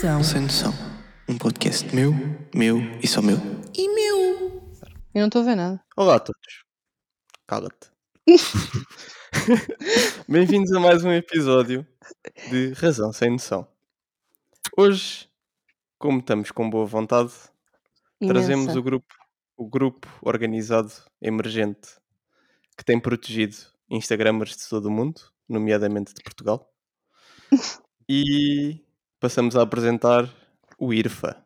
Razão Sem noção. Um podcast meu, meu e só meu. e meu. Eu não estou a ver nada. Olá a todos. Cala-te. Bem-vindos a mais um episódio de Razão Sem Noção. Hoje, como estamos com boa vontade, trazemos Imensa. o grupo, o grupo organizado emergente que tem protegido Instagramers de todo o mundo, nomeadamente de Portugal. E passamos a apresentar o IRFA,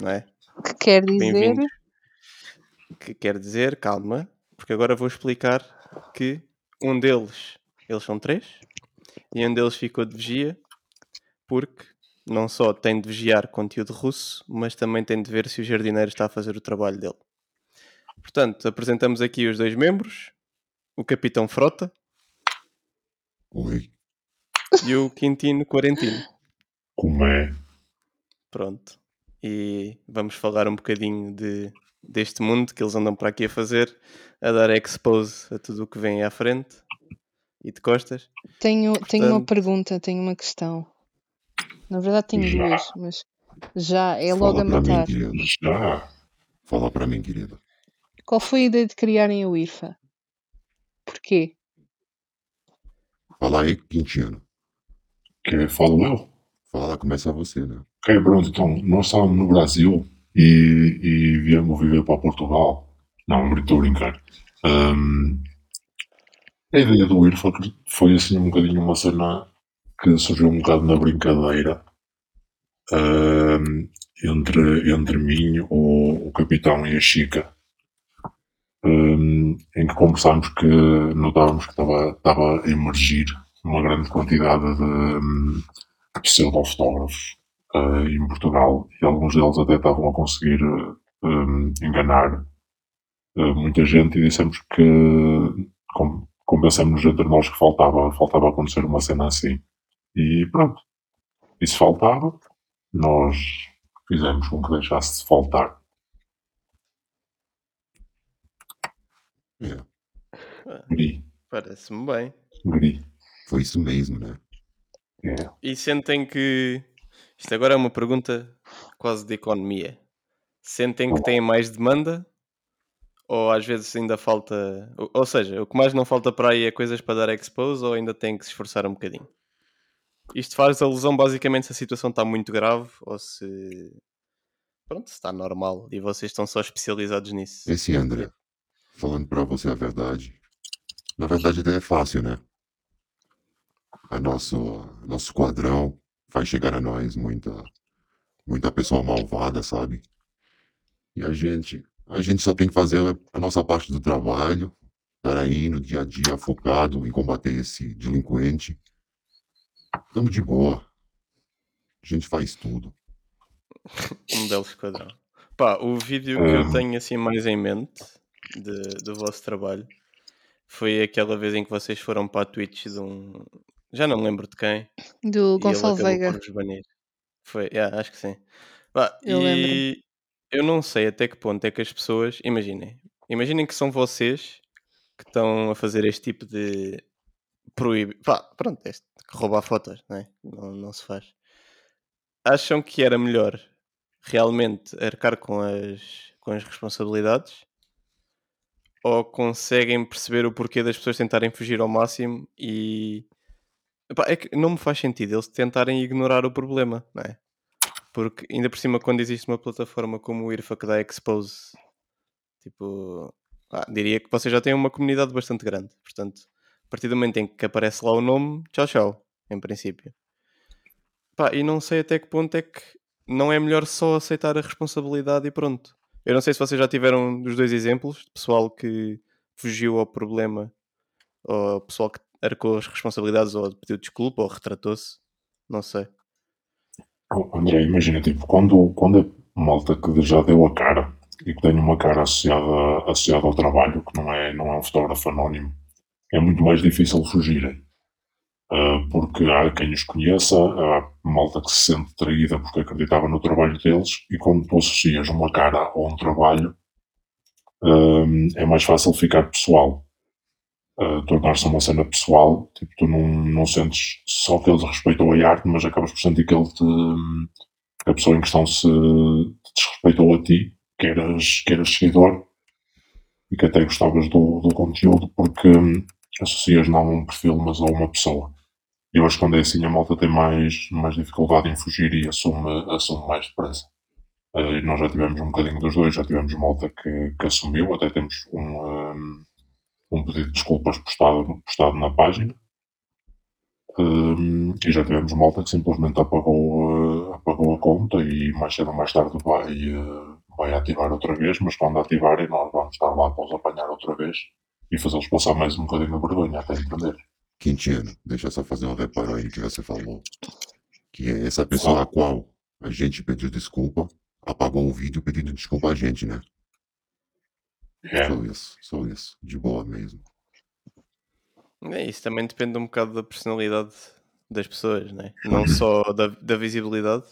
não é? Que quer dizer. Que quer dizer, calma, porque agora vou explicar que um deles, eles são três, e um deles ficou de vigia, porque não só tem de vigiar conteúdo russo, mas também tem de ver se o jardineiro está a fazer o trabalho dele. Portanto, apresentamos aqui os dois membros, o Capitão Frota Oi, e o Quintino Quarentino. Como é? Pronto. E vamos falar um bocadinho de, deste mundo que eles andam para aqui a fazer, a dar expose a tudo o que vem à frente e de costas. Tenho, tenho uma Portanto- pergunta, tenho uma questão. Na verdade tenho Já. duas, mas já é logo Fala a para mim, matar. querida. Já. Fala para mim, querida. Qual foi a ideia de criarem o IRFA? Porquê? Fala aí, Quintino. Que falo eu? Fala, começa você, né? Ok, pronto, então, nós estávamos no Brasil e, e viemos viver para Portugal. Não, estou a brincar. Ahm, a ideia do IRFA foi assim um bocadinho uma cena que surgiu um bocado na brincadeira ahm, entre, entre mim, o, o capitão e a Chica. Ahm, em que conversámos que notávamos que estava, estava a emergir uma grande quantidade de, pseudo-fotógrafos eh, em Portugal e alguns deles até estavam a conseguir eh, um, enganar eh, muita gente e dissemos que com, convencemos entre nós que faltava, faltava acontecer uma cena assim. E pronto. E se faltava, nós fizemos com que deixasse de faltar. É, Gri, Parece-me bem. gri. foi isso mesmo, né? E sentem que. Isto agora é uma pergunta quase de economia. Sentem que têm mais demanda? Ou às vezes ainda falta. Ou, seja, o que mais não falta para aí é coisas para dar expose ou ainda tem que se esforçar um bocadinho? Isto faz alusão basicamente se a situação está muito grave ou se. Pronto, está normal e vocês estão só especializados nisso. Esse André, falando pra você a verdade. Na verdade, até é fácil, né? A nosso, nosso quadrão vai chegar a nós muita, muita pessoa malvada, sabe? E a gente, a gente só tem que fazer a nossa parte do trabalho, estar aí no dia a dia focado em combater esse delinquente. Tamo de boa. A gente faz tudo. Um belo esquadrão. Pá, o vídeo que eu Hum. tenho assim mais em mente de- do vosso trabalho foi aquela vez em que vocês foram para a Twitch de um. Já não me lembro de quem. Do Gonçalo Veiga. Foi, yeah, acho que sim. Pá, Eu e eu não sei até que ponto é que as pessoas. Imaginem. Imaginem que são vocês que estão a fazer este tipo de proibir. Pá, pronto, este, roubar fotos, não é? Não, não se faz. Acham que era melhor realmente arcar com as, com as responsabilidades? Ou conseguem perceber o porquê das pessoas tentarem fugir ao máximo e. Epá, é que não me faz sentido eles tentarem ignorar o problema, não é? Porque ainda por cima, quando existe uma plataforma como o IRFA que dá expose, tipo, ah, diria que vocês já têm uma comunidade bastante grande. Portanto, a partir do momento em que aparece lá o nome, tchau, tchau, em princípio. E não sei até que ponto é que não é melhor só aceitar a responsabilidade e pronto. Eu não sei se vocês já tiveram os dois exemplos pessoal que fugiu ao problema ou pessoal que arcou as responsabilidades ou pediu desculpa ou retratou-se. Não sei. André, imagina, tipo, quando, quando malta que já deu a cara e que tem uma cara associada, associada ao trabalho, que não é, não é um fotógrafo anónimo, é muito mais difícil fugirem. Ah, porque há quem os conheça, há malta que se sente traída porque acreditava no trabalho deles, e quando tu associas uma cara a um trabalho, ah, é mais fácil ficar pessoal. Uh, tornar-se uma cena pessoal, tipo, tu não, não sentes só que ele respeitou a arte, mas acabas por sentir que ele te, a pessoa em questão se desrespeitou a ti, que eras, que eras seguidor e que até gostavas do, do conteúdo porque hum, associas não a um perfil, mas a uma pessoa. Eu acho que quando é assim a malta tem mais, mais dificuldade em fugir e assume, assume mais depressa. Uh, nós já tivemos um bocadinho dos dois, já tivemos malta que, que assumiu, até temos um, um, um pedido de desculpas postado, postado na página. Um, e já tivemos malta que simplesmente apagou, uh, apagou a conta e mais cedo ou mais tarde vai, uh, vai ativar outra vez, mas quando ativarem nós vamos estar lá para os apanhar outra vez e fazê-los passar mais um bocadinho de vergonha até entender. Quintino, deixa só fazer um reparo aí que você falou. Que é essa pessoa a qual a gente pediu desculpa, apagou um vídeo pedindo desculpa a gente, né? É. Só isso, só isso. De boa mesmo. É, isso também depende um bocado da personalidade das pessoas, né? não só da, da visibilidade,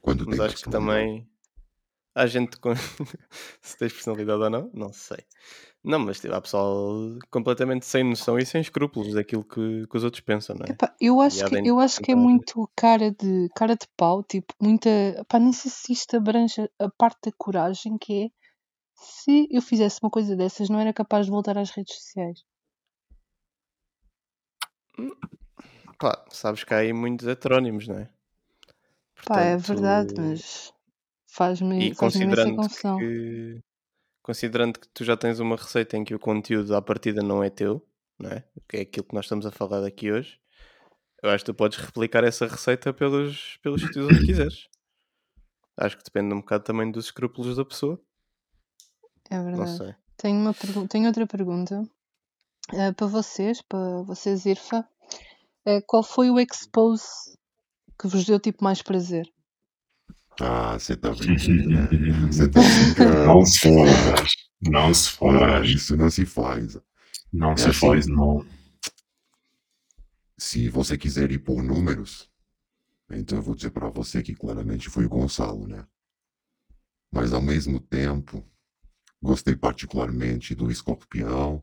Quando mas acho que também há gente com se tens personalidade ou não, não sei. Não, mas tipo, há pessoal completamente sem noção e sem escrúpulos daquilo que, que os outros pensam, não é? Epá, eu acho que, eu acho que é muito cara de, cara de pau, tipo, muita. Epá, nem sei se isto abrange a parte da coragem que é. Se eu fizesse uma coisa dessas, não era capaz de voltar às redes sociais. Pá, sabes que há aí muitos heterónimos, não é? Pá, é Portanto, verdade, mas faz-me E faz considerando confusão. que, considerando que tu já tens uma receita em que o conteúdo à partida não é teu, não é? Que é aquilo que nós estamos a falar aqui hoje, eu acho que tu podes replicar essa receita pelos, pelos sítios onde quiseres. Acho que depende um bocado também dos escrúpulos da pessoa. É Não verdade. sei. Tenho, uma pergu- tenho outra pergunta eh, para vocês, para vocês, Irfa. Eh, qual foi o expose que vos deu tipo mais prazer? Ah, você tá brincando, né? Você tá brincando. Não se faz. Não se faz. isso não se faz. Não se assim. faz, não. Se você quiser ir por números, então eu vou dizer pra você que claramente foi o Gonçalo, né? Mas ao mesmo tempo, gostei particularmente do Escorpião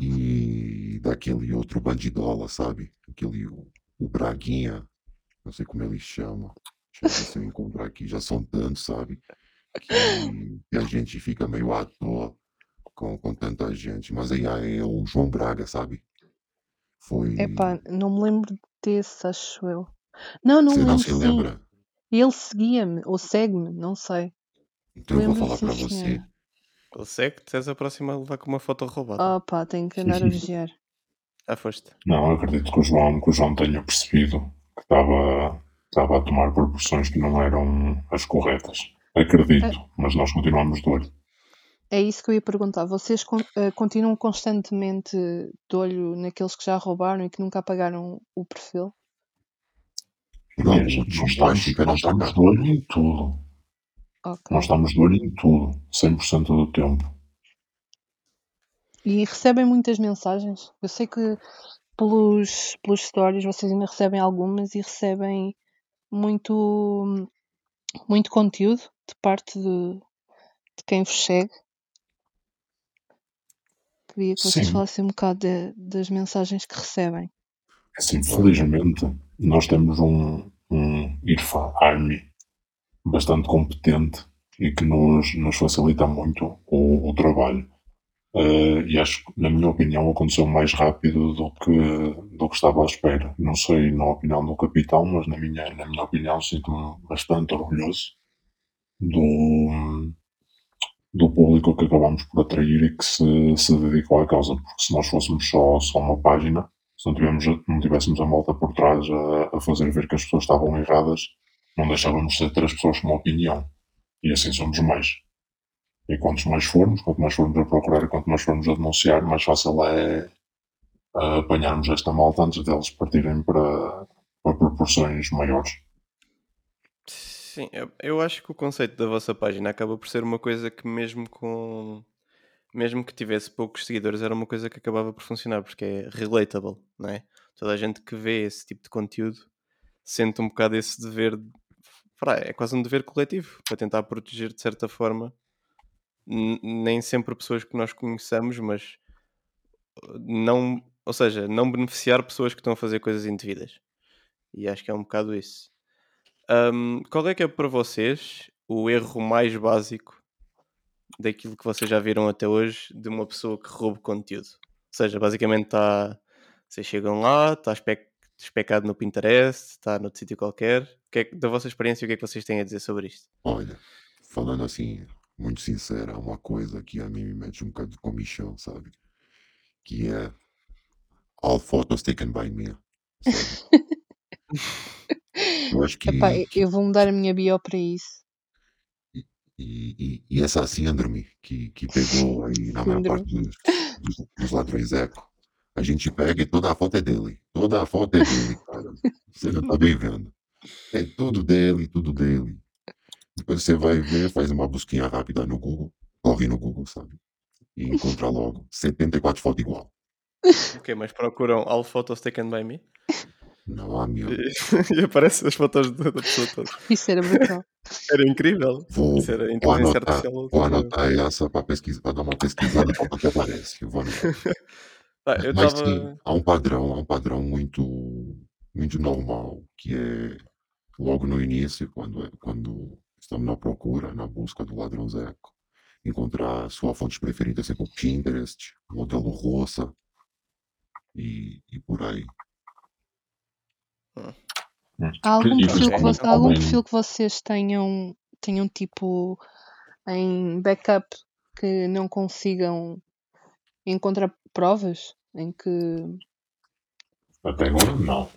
e daquele outro bandidola, sabe? Aquele, o, o Braguinha, não sei como ele chama. Deixa eu ver se eu encontrar aqui, já são tantos, sabe? Que, que a gente fica meio à toa com, com tanta gente. Mas aí é o João Braga, sabe? Foi. Epá, não me lembro desse, acho eu. Não, não Você me não se sim. lembra? Ele seguia-me, ou segue-me, não sei. Então eu vou falar sim, pra você. senhora. Ele segue, tu és a próxima a levar com uma foto roubada. Oh pá, tenho que andar a vigiar. Já foste. Não, acredito que o João, que o João tenha percebido que estava, estava a tomar proporções que não eram as corretas. Acredito, mas nós continuamos de olho. É isso que eu ia perguntar. Vocês con- eh, continuam constantemente de olho naqueles que já roubaram e que nunca apagaram o perfil? Estamos, acho que nós não estamos de olho em tudo. Ok. Nós estamos de olho em tudo, 100% do tempo. E recebem muitas mensagens? Eu sei que pelos, pelos stories vocês ainda recebem algumas e recebem muito, muito conteúdo de parte de, de quem vos segue. Queria que vocês Sim. falassem um bocado de- das mensagens que recebem. Assim, felizmente, nós temos um, um IRFA Army bastante competente e que nos, nos facilita muito o, o trabalho. Eh, e acho que, na minha opinião, aconteceu mais rápido do que, do que estava à espera. Não sei na opinião do capitão, mas na minha, na minha opinião sinto-me bastante orgulhoso do, do público que acabamos por atrair e que se, se dedicou à causa. Porque se nós fôssemos só, só uma página, se não, tivemos, não tivéssemos a malta por trás a, a fazer ver que as pessoas estavam erradas, não deixávamos de ser três pessoas com uma opinião. E assim somos mais. E quantos mais formos, quanto mais formos a procurar quanto mais formos a denunciar, mais fácil é apanharmos esta malta antes deles partirem para, para proporções maiores. Sim, eu, eu acho que o conceito da vossa página acaba por ser uma coisa que mesmo com mesmo que tivesse poucos seguidores era uma coisa que acabava por funcionar porque é relatable, não é? Toda a gente que vê esse tipo de conteúdo sente um bocado esse dever, de- pá, é quase um dever coletivo para tentar proteger de certa forma nem sempre pessoas que nós conheçamos, mas não, ou seja, não beneficiar pessoas que estão a fazer coisas indevidas. E acho que é um bocado isso. Ahm, qual é que é para vocês o erro mais básico daquilo que vocês já viram até hoje de uma pessoa que rouba conteúdo? Ou seja, basicamente está. Vocês chegam lá, está espe- especado no Pinterest, está noutro sítio qualquer. Que é da vossa experiência, o que é que vocês têm a dizer sobre isto? Olha, falando assim, muito sincero, há uma coisa que a mim me mete um bocado de comichão, sabe? Que é all photos taken by me. Eu acho que, Epá, eu- que- eu vou mudar a minha bio para isso. e, e, e essa síndrome que, que pegou aí na maior parte dos, dos, dos ladrões eco, a gente pega e toda a foto é dele. Toda a foto é dele, cara. Você não tá bem vendo. É tudo dele, tudo dele. Depois você vai ver, faz uma busquinha rápida no Google, corre no Google, sabe? E encontra logo 74 fotos igual. Ok, mas procuram all photos taken by me Não há meu. e, e aparecem as fotos da pessoa toda. Isso era brutal. Era incrível. Vou, Isso era vou anotar, artificial. vou anotar essa para pesquisar, para dar uma pesquisada para ver o que aparece. Eu vou. Ah, eu Mas estava. sim, há um padrão, há um padrão muito, muito normal, que é logo no início, quando, é- quando estamos na procura, na busca do ladrão Zeco, encontrar sua fonte preferida sempre o Pinterest, modelo roça e, e por aí. Há algum E perfil que, algum também- perfil que vocês tenham, tenham tipo em backup que não consigam encontrar provas em que. Até agora, não.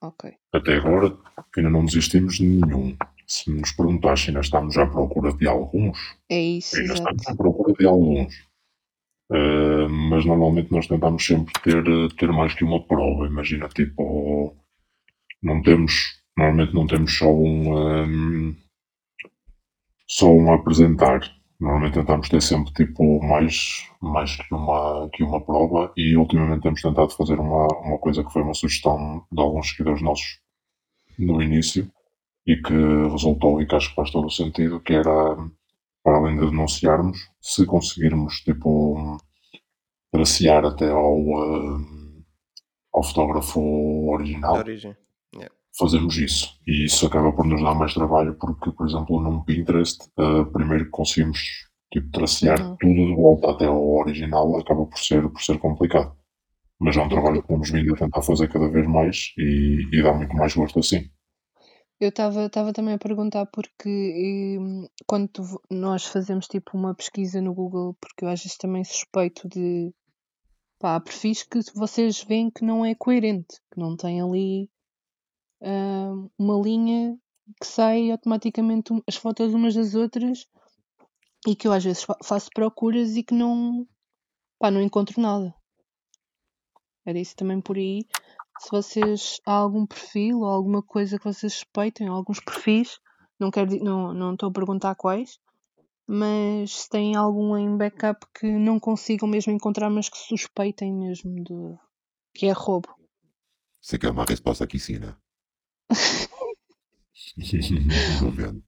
Ok. Até agora, ainda não desistimos de nenhum. Se nos perguntar se ainda estamos à procura de alguns, É isso, ainda exato. estamos à procura de alguns. Eh, mas normalmente nós tentamos sempre ter, ter mais que uma prova. Imagina, tipo, não temos, normalmente não temos só um, ehm, só um a apresentar. Normalmente tentamos ter sempre tipo mais, mais que, uma, que uma prova e ultimamente temos tentado fazer uma, uma coisa que foi uma sugestão de alguns seguidores nossos no início e que resultou e que acho que faz todo o sentido, que era para além de denunciarmos, se conseguirmos tipo tracear até ao, eh, ao fotógrafo original, origem. Fazemos isso. E isso acaba por nos dar mais trabalho porque, por exemplo, num Pinterest, eh, primeiro que conseguimos tipo, tracear Uhum. tudo de volta até ao original, acaba por ser, por ser complicado. Mas é um trabalho que temos vindo a tentar fazer cada vez mais e, e dá muito mais gosto assim. Eu estava também a perguntar porque hum, quando tu nós fazemos tipo uma pesquisa no Google, porque eu às vezes também suspeito de pá, há perfis que vocês veem que não é coerente, que não tem ali hum, uma linha que sai automaticamente as fotos umas das outras e que eu às vezes fa- faço procuras e que não, pá, não encontro nada. Era isso também por aí. Se vocês há algum perfil ou alguma coisa que vocês suspeitem, alguns perfis, não quero não não estou a perguntar quais, mas se têm algum em backup que não consigam mesmo encontrar, mas que suspeitem mesmo de que é roubo. Você quer uma resposta aqui sim, né? Tô vendo.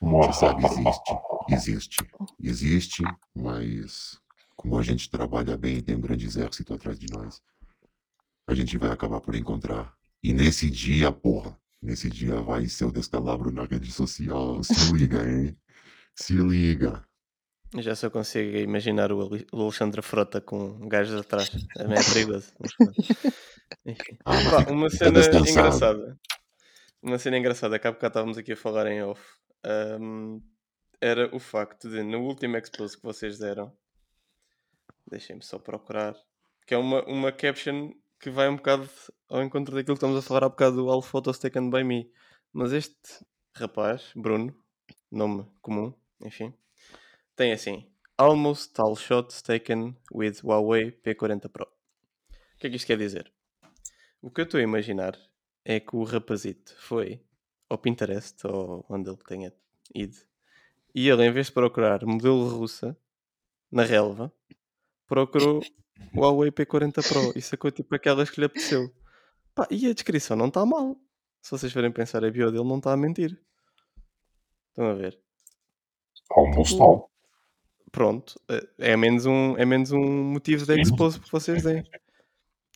Você sabe, existe. Existe. Existe, mas como a gente trabalha bem e tem um grande exército atrás de nós, a gente vai acabar por encontrar. E nesse dia, porra, nesse dia vai ser o descalabro na rede social. Se liga, hein? Se liga. Já só consigo imaginar o Ale- o Alexandre Frota com gajos atrás. Também é perigoso. mas. Enfim. Ah, Pá, uma fica cena engraçada. Uma cena engraçada que há bocado estávamos aqui a falar em off. ahm, era o facto de no último expose que vocês deram, deixem-me só procurar, que é uma, uma caption que vai um bocado ao encontro daquilo que estamos a falar há bocado do All Photos Taken by Me. Mas este rapaz, Bruno, nome comum, enfim, tem assim: Almost all shots taken with Huawei P40 Pro. O que é que isto quer dizer? O que eu estou a imaginar é que o rapazito foi ao Pinterest, ou onde ele tenha ido, e ele, em vez de procurar modelo russa na relva, procurou o Huawei P40 Pro e sacou tipo aquelas que lhe apeteceu. Pá, e a descrição não está mal. Se vocês forem pensar, a bio dele não está a mentir. Estão a ver? Almost all. pronto, eh, é menos um, é menos um motivo de expose que vocês deem.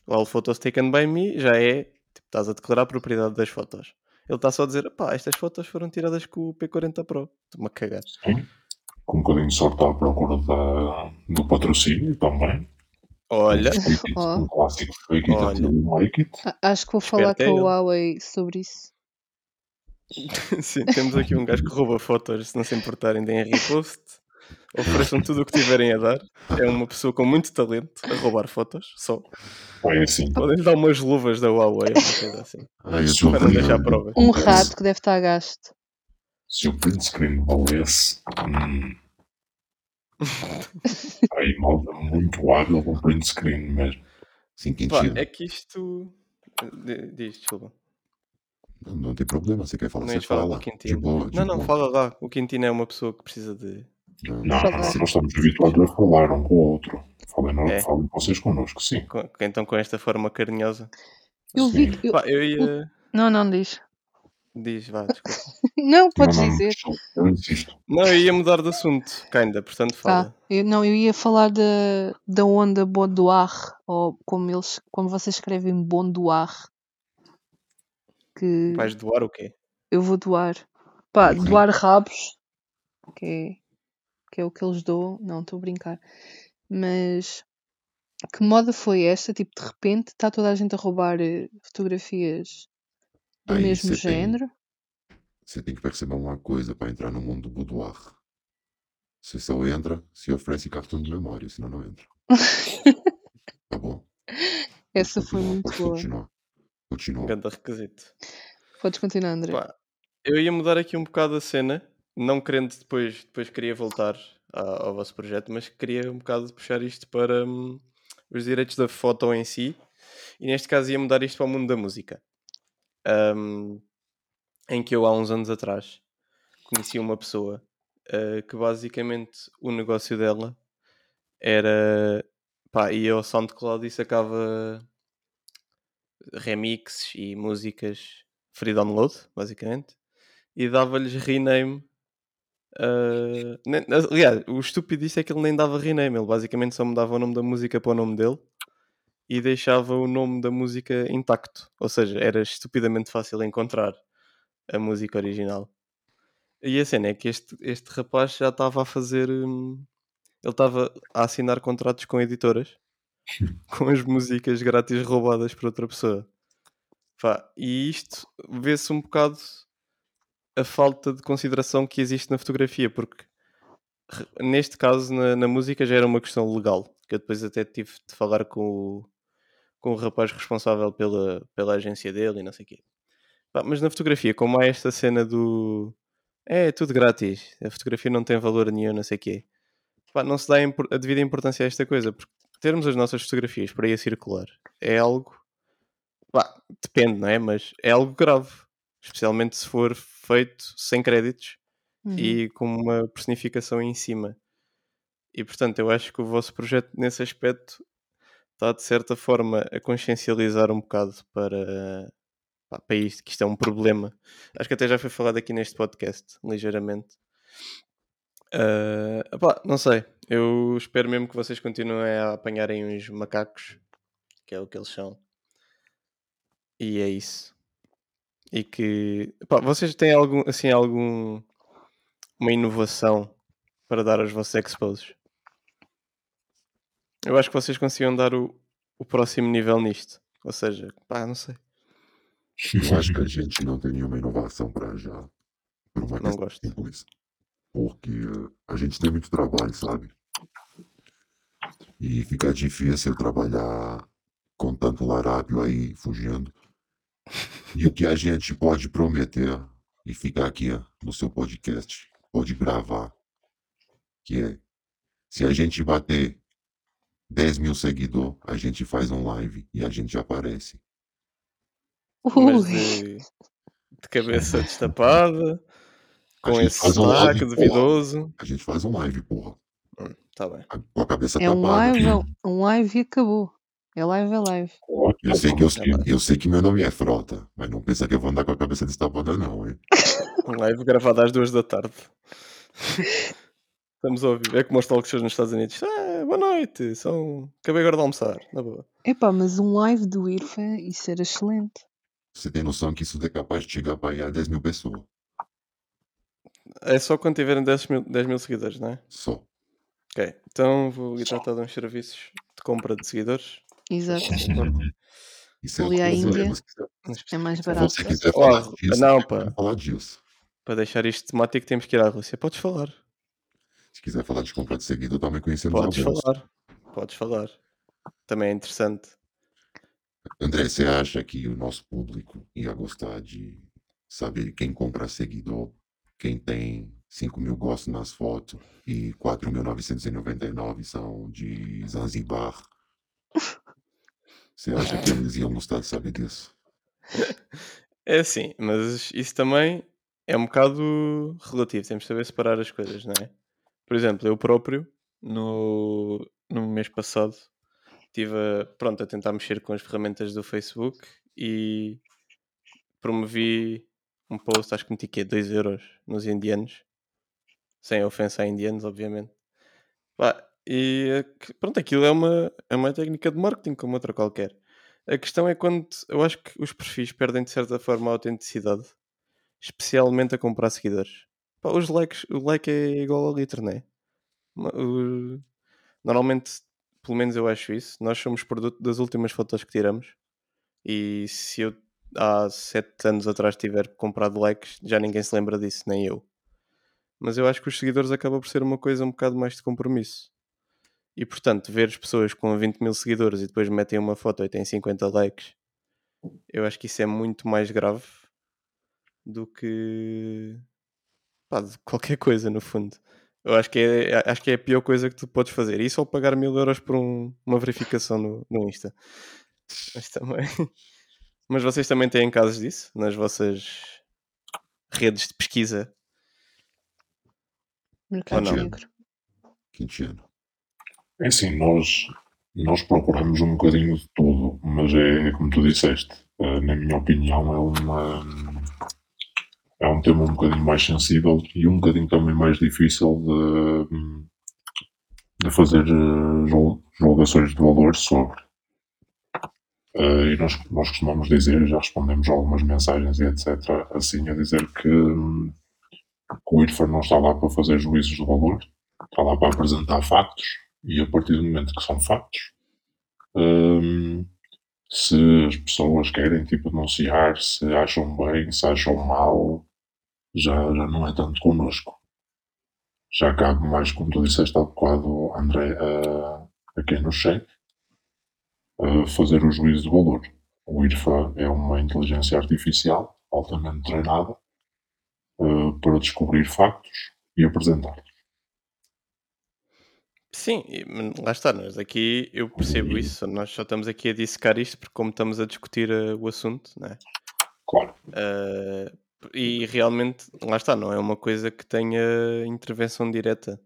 All photos taken by me já é, tipo, estás a declarar a propriedade das fotos. Ele está só a dizer, pá, estas fotos foram tiradas com o P40 Pro. Estou-me a cagar. Sim. Com um bocadinho de sorte à procura da, do patrocínio também. Olha, Um um clássico fake Olha. it. Acho que vou falar Esperto é com a ele. Huawei sobre isso. sim, temos aqui um gajo que rouba fotos, se não se importarem, deem repost. Ofereçam tudo o que tiverem a dar. É uma pessoa com muito talento a roubar fotos, só. É assim. Podem dar umas luvas da Huawei, uma coisa assim. Ai, Se Para não deixar provas. Um rato que deve estar a gasto. Se o print screen valesse. Hum, aí malta muito hábil com print screen mesmo. Sim, Pá, Quintino. é que isto. Diz, desculpa. Não, não tem problema. Você quer falar, Não você fala. de Não, não, fala lá. O Quintino é uma pessoa que precisa de. Não, Não, nós estamos habituados a falar um com o outro. Falem, É. falem vocês connosco, sim. com- Então, com esta forma carinhosa. Eu vi que. eu- Pá, eu ia. Não, não diz. Diz, vá, desculpa. Não, podes não, não, dizer. Eu insisto. Não, eu ia mudar de assunto, ainda, portanto Tá. fala. Eu, não, eu ia falar da, da onda Boudoir, ou como eles, como vocês escrevem Bondoir. Que Vais doar o quê? eu vou doar. Pá, doar rabos, que é, que é o que eles doam. Não, estou a brincar. Mas que moda foi esta? Tipo, de repente está toda a gente a roubar eh, fotografias do Aí mesmo você tem- género. Você tem que perceber uma coisa para entrar no mundo do boudoir. Você só entra se oferece cartão de memória, senão não entra. Tá bom. Essa foi muito boa. continuar. Continua. Ganda requisito. Podes continuar, André. Pá, eu ia mudar aqui um bocado a cena, não querendo depois, depois queria voltar a- ao vosso projeto, mas queria um bocado puxar isto para hum, os direitos da foto em si, e neste caso ia mudar isto para o mundo da música. Hum, em que eu há uns anos atrás conheci uma pessoa uh, que basicamente o negócio dela era pá, ia ao SoundCloud e sacava remixes e músicas free download, basicamente, e dava-lhes rename. Uh, nem- aliás, o estúpido disso é que ele nem dava rename, ele basicamente só mudava o nome da música para o nome dele e deixava o nome da música intacto, ou seja, era estupidamente fácil encontrar a música original. E a cena é que este, este rapaz já estava a fazer. hum, ele estava a assinar contratos com editoras com as músicas grátis roubadas por outra pessoa. Pá, e isto vê-se um bocado a falta de consideração que existe na fotografia, porque neste caso na, na música já era uma questão legal, que eu depois até tive de falar com o, com o rapaz responsável pela, pela agência dele e não sei o quê. Mas na fotografia, como há esta cena do é, é tudo grátis, a fotografia não tem valor nenhum, não sei o quê. Não se dá a devida importância a esta coisa, porque termos as nossas fotografias por aí a circular é algo. Depende, não é? Mas é algo grave. Especialmente se for feito sem créditos Uhum. e com uma personificação em cima. E portanto, eu acho que o vosso projeto nesse aspecto está de certa forma a consciencializar um bocado para, para isto, que isto é um problema. Acho que até já foi falado aqui neste podcast, ligeiramente. Ah, epá, não sei, eu espero mesmo que vocês continuem a apanharem uns macacos, que é o que eles são. E é isso. E que epá, vocês têm algum assim algum uma inovação para dar aos vossos exposes? Eu acho que vocês conseguiam dar o, o próximo nível nisto. Ou seja, pá, não sei. Eu acho que a gente não tem nenhuma inovação para já. Por uma Não gosto. simples. Porque eh, a gente tem muito trabalho, sabe? E fica difícil trabalhar com tanto larápio aí fugindo. E o que a gente pode prometer e ficar aqui no seu podcast, pode gravar, que é se a gente bater 10 mil seguidores, a gente faz um live e a gente aparece. Mas Ui, de, de cabeça destapada, A com esse um live, sotaque duvidoso. A gente faz um live, porra. Tá bem. Com a cabeça é um tapada. live, é um live e acabou. É live, é live. Eu sei, que eu, eu sei que meu nome é Frota, mas não pensa que eu vou andar com a cabeça destapada, não, hein? Um live gravado às duas da tarde. Estamos a ouvir. É como os talk shows nos Estados Unidos. Ah, boa noite. São... Acabei agora de almoçar. Na boa. Epá, mas um live do IRFA, isso era excelente. Você tem noção que isso é capaz de chegar para aí a 10 mil pessoas. É só quando tiverem 10 mil, 10 mil seguidores, não é? Só. Ok. Então vou lhe tratar de uns serviços de compra de seguidores. Exato. Isso é Ali à coisa, Índia. mas se É mais se barato. você quiser falar disso, não, pá. falar disso. Para deixar isto temático temos que ir à Rússia. Podes falar. Se quiser falar de compra de seguidor, também conhecemos Podes alguns. falar. Podes falar. Também é interessante. André, você acha que o nosso público ia gostar de saber quem compra seguidor, quem tem 5 mil gostos nas fotos e 4.999 são de Zanzibar? Você acha que eles iam gostar de saber disso? É assim, mas isso também é um bocado relativo. Temos de saber separar as coisas, não é? Por exemplo, eu próprio, no, no mês passado, estive a, pronto, a tentar mexer com as ferramentas do Facebook e promovi um post, acho que meti que 2 euros nos indianos, sem ofensa a indianos, obviamente. Pá, e que- pronto, aquilo é uma, é uma técnica de marketing como outra qualquer. A questão é quando eu acho que os perfis perdem de certa forma a autenticidade, especialmente a comprar seguidores. Pá, os likes, o like é igual ao litro, não é? Normalmente, pelo menos eu acho isso, nós somos produto das últimas fotos que tiramos. E se eu há sete anos atrás tiver comprado likes, já ninguém se lembra disso, nem eu. Mas eu acho que os seguidores acaba por ser uma coisa um bocado mais de compromisso. E portanto, ver as pessoas com 20 mil seguidores e depois metem uma foto e têm 50 likes, eu acho que isso é muito mais grave do que pá, de qualquer coisa, no fundo. Eu acho que é, acho que é a pior coisa que tu podes fazer. Isso ou pagar mil euros por um- uma verificação no, no Insta. Mas também. Mas vocês também têm casos disso nas vossas redes de pesquisa? Mercado negro. Quintiano. É assim, nós, nós procuramos um bocadinho de tudo, mas é como tu disseste, eh, na minha opinião, é uma. É um tema um bocadinho mais sensível e um bocadinho também mais difícil de, de fazer eh, jul- julgações de valor sobre. Eh, e nós, nós costumamos dizer, já respondemos algumas mensagens e etc., assim, a dizer que, que o IRFA não está lá para fazer juízos de valor, está lá para apresentar factos e a partir do momento que são factos, hum, se as pessoas querem tipo denunciar, se acham bem, se acham mal, já, já não é tanto connosco. Já cabe mais, como tu disseste há bocado, André, a, a quem nos segue, fazer o juízo de valor. O IRFA é uma inteligência artificial altamente treinada eh, para descobrir factos e apresentar. Sim, e- mas lá está, nós aqui eu percebo isso, nós só estamos aqui a dissecar isto porque como estamos a discutir eh, o assunto, não é? Claro, Ah, e realmente, lá está, não é uma coisa que tenha intervenção direta.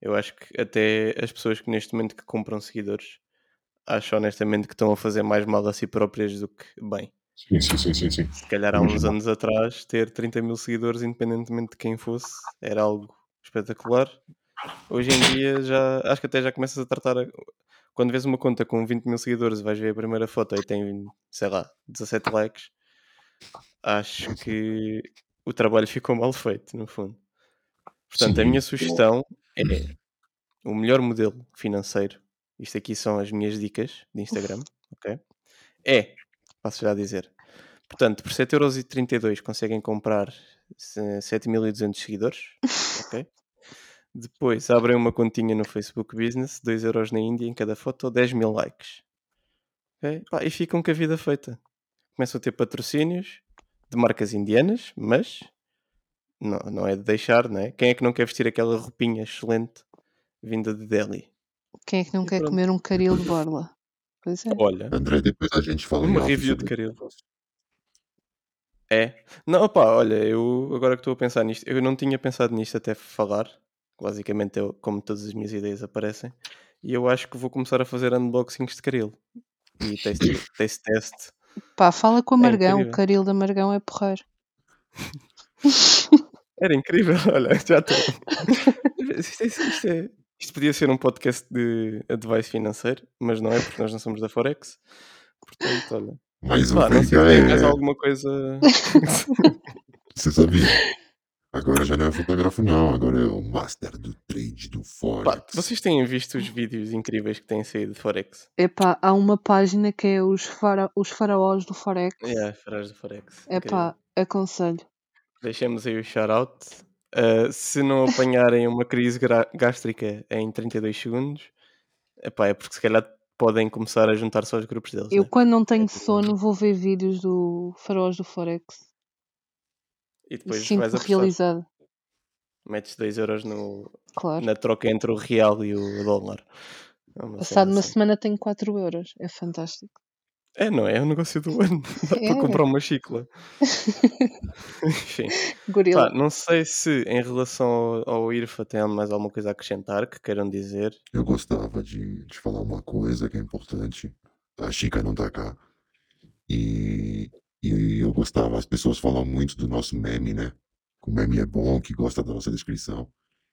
Eu acho que até as pessoas que neste momento que compram seguidores acho honestamente que estão a fazer mais mal a si próprias do que bem. sim, sim, sim, sim, sim. Se calhar há uns anos atrás ter 30 mil seguidores, independentemente de quem fosse, era algo espetacular. Hoje em dia já acho que até já começas a tratar. a- Quando vês uma conta com 20 mil seguidores, vais ver a primeira foto e tem, sei lá, 17 likes. Acho que o trabalho ficou mal feito, no fundo. Portanto, a Sim. minha sugestão é o melhor modelo financeiro. Isto aqui são as minhas dicas de Instagram, ok? É, posso já dizer. Portanto, por 7,32€ conseguem comprar se- 7.200 seguidores, ok? Depois abrem uma continha no Facebook Business, 2€ na Índia em cada foto, 10 mil likes. ok? Pá, e ficam com a vida feita. Começam a ter patrocínios de marcas indianas, mas não, não é de deixar, não é? Quem é que não quer vestir aquela roupinha excelente vinda de Delhi? Quem é que não E quer pronto. comer um caril de borla? Pois é. Olha, André, depois a gente fala uma review de Caril. É. Não, opá, olha, eu agora que estou a pensar nisto, eu não tinha pensado nisto até falar. Basicamente, eu, como todas as minhas ideias aparecem. E eu acho que vou começar a fazer unboxings de Caril. E taste, taste test. Pá, fala com o É Margão. incrível. o caril da Margão é porreiro. Era incrível, olha, já estou. isto, é- isto é- isto podia ser um podcast de advice financeiro, mas não é porque nós não somos da Forex. Portanto, olha. Mas o Pá, não sei tem mais é. alguma coisa. Você sabia? Agora já não é fotógrafo, não. Agora é o master do trade do Pá, Forex. vocês têm visto os vídeos incríveis que têm saído de Forex? Epá, há uma página que é os, fara... os faraós do Forex. É, farás do Forex. incrível. Epá, aconselho. Deixemos aí o shout-out. Uh, se não apanharem uma crise gástrica em 32 segundos, epá, é porque se calhar podem começar a juntar-se aos grupos deles. Eu, né? quando não tenho É sono, vou ver vídeos do faraós do Forex. E E depois vais sinto-me a realizado. Metes 2 euros no, Claro. na troca entre o real e o dólar. É uma Passado uma assim. semana tenho 4 euros. É fantástico. É, não é? É o negócio do ano. Dá É. para comprar uma chicla. Enfim. Gorila. Pá, não sei se em relação ao, ao IRFA tem mais alguma coisa a acrescentar que queiram dizer. Eu gostava de, de falar uma coisa que é importante. A Chica não tá cá. E, e eu gostava, as pessoas falam muito do nosso meme, né? Que o meme é bom, que gosta da nossa descrição.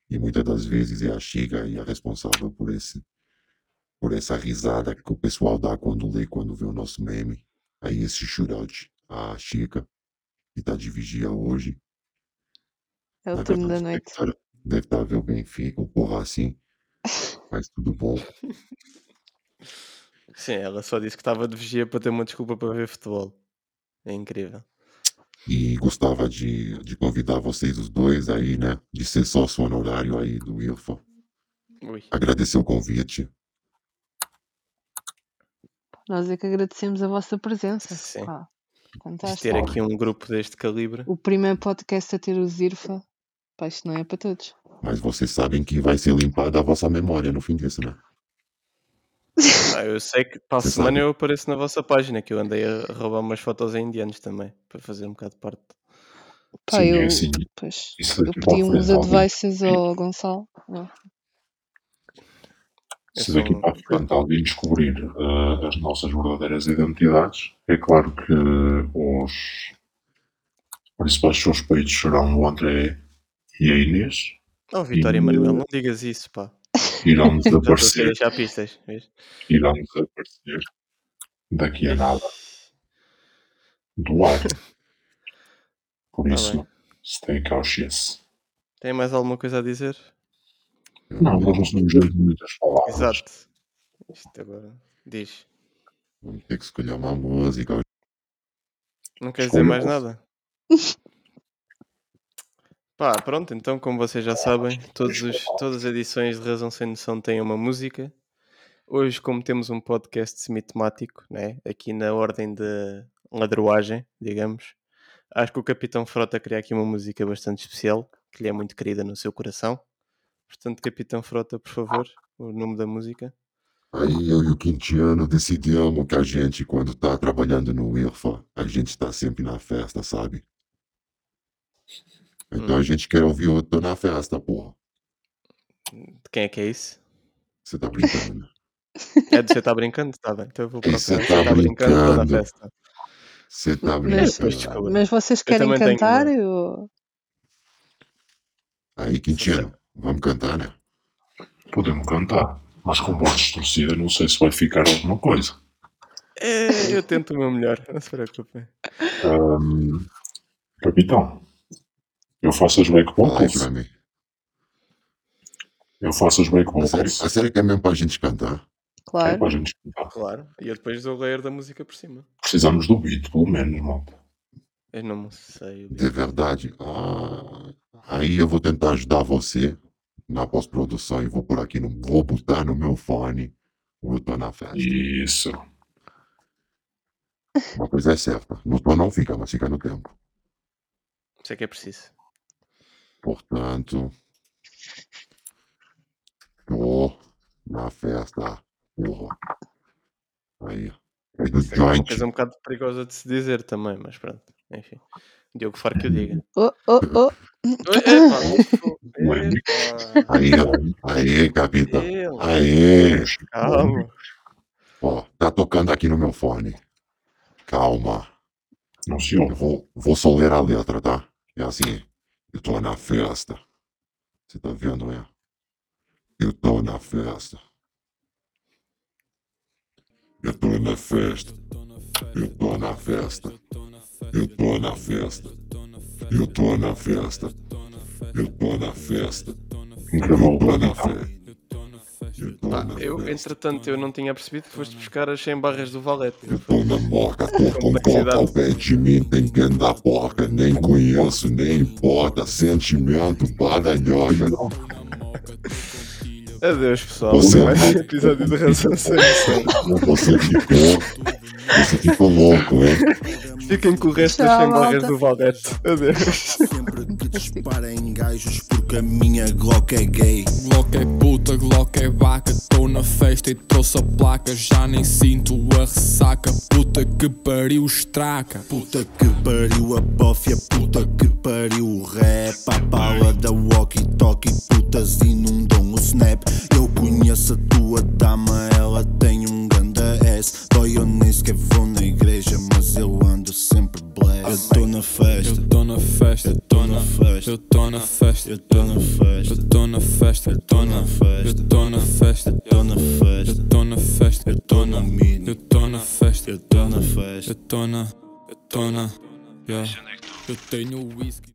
E muitas das vezes é a Chica e a responsável por esse por essa risada que o pessoal dá quando lê, quando vê o nosso meme. Aí esse shootout, a Chica, que tá de vigia hoje. É o turno da noite. deve estar- ver o Benfica, o porra assim. Mas tudo bom. Sim, ela só disse que estava de vigia para ter uma desculpa para ver futebol. É incrível. E gostava de, de convidar vocês os dois aí, né? De ser sócio honorário aí do IRFA. Ui. Agradecer o convite. Nós é que agradecemos a vossa presença. Sim. Pá, De fantástico. ter aqui um grupo deste calibre. O primeiro podcast a ter o Zirfa. Pá, isto não é para todos. Mas vocês sabem que vai ser limpada a vossa memória no fim disso, né? Ah, eu sei que para a Você semana sabe. eu apareço na vossa página, que eu andei a roubar umas fotos a indianos também, para fazer um bocado de parte. Pá, Sim, é eu, assim. pois, Isso eu pedi uns advices ao Gonçalo. Não. Eu Se daqui para a frente alguém descobrir eh, as nossas verdadeiras identidades, é claro que os principais suspeitos serão o André e a Inês. Oh, Vitória E- Manuel, não digas isso, pá. Irão Já desaparecer, deixar pistas. irão desaparecer daqui a nada do ar. Por Tá isso, bem. stay cautious. Tem mais alguma coisa a dizer? Não, nós não somos gente de muitas palavras. Exato. Isto agora. Diz. Vamos ter que escolher uma música. Não queres dizer mais nada? Pá, pronto, então como vocês já sabem, todos os- todas as edições de Razão Sem Noção têm uma música. Hoje, como temos um podcast semi-temático, né? aqui na ordem de ladroagem, digamos, acho que o Capitão Frota queria aqui uma música bastante especial, que lhe é muito querida no seu coração. Portanto, Capitão Frota, por favor, o nome da música. Aí eu e o Quintiano decidimos que a gente, quando tá trabalhando no IRFA, a gente tá sempre na festa, sabe? Então a gente quer ouvir o Tô na Festa, porra. De quem é que é isso? Você tá brincando, né? É de você tá brincando? Tá bem, então eu vou procurar. Você Você tá tá brincando, festa. Você tá Mas- brincando. desculpa. Mas vocês querem tenho cantar? uma. ou- Aí, Quintiano, vamos cantar, né? Podemos cantar, mas com voz distorcida não sei se vai ficar alguma coisa. É, eu tento o meu melhor, não se preocupem. Ahm, capitão, eu faço as vocals. pra mim. Eu faço as back A série, vocals. a série que é mesmo pra gente cantar? É Claro. para a gente cantar. Claro. E eu depois dou o layer da música por cima. Precisamos do beat, pelo menos, malta. Eu não sei. o De verdade? Ah, aí eu vou tentar ajudar você na pós-produção e vou por aqui, no, vou botar no meu fone o Eu Tô Na Festa. Isso. Uma coisa é certa, no tom não fica, mas fica no tempo. Isso é que é preciso. Portanto, tô na festa, porra. Aí, é do É uma joint. coisa um bocado perigosa de se dizer também, mas pronto. Enfim. Diogo Faro que o diga. Oh, oh, oh. Epá, epá. Aí, ó, aí, capitão. Ele. Aí, Calma. ó, tá tocando aqui no meu fone. Calma. Não se Eu vou, vou só ler a letra, tá? É assim. Eu tô na festa. Você tá vendo, é? Eu tô na festa. Eu tô na festa. Eu tô na festa. Eu tô na festa. Eu tô na festa. Eu tô na festa. Eu tô na festa. Eu tô Pá, na eu, entretanto, eu não tinha percebido que foste buscar as 100 barras do Valete. Eu tô na moca, tô com coca ao pé de mim, tem que andar porca, nem conheço, nem importa, sentimento, paralhoia. Adeus, pessoal. Você- Mais um episódio de Razão Sem. Você ficou, você ficou louco, hein? Fiquem com o resto das Tchau, 100 barras do Valete. Adeus. Sempre que dispara em gajos porque a minha Glock é gay. Glock é puta, Glock é vaca. Tô na festa e trouxe a placa. Já nem sinto a ressaca. Puta que pariu, estraca. Puta que pariu a bófia, puta que pariu o rap. A bala da walkie-talkie, putas inundam o snap. Eu conheço a tua dama, ela tem um ganda S. Dói, eu nem sequer vou na igreja, mas eu ando. Eu tô na Eu festa, tô na festa, eu tô na festa, eu tô na festa. eu tô na festa, Eu tô na festa, eu tô na festa. Eu tô na festa, eu tô na festa, eu tô na festa. eu tô na mina, Eu tô na festa, eu tô na festa. eu tô na, eu tô na. Eu tenho whisky.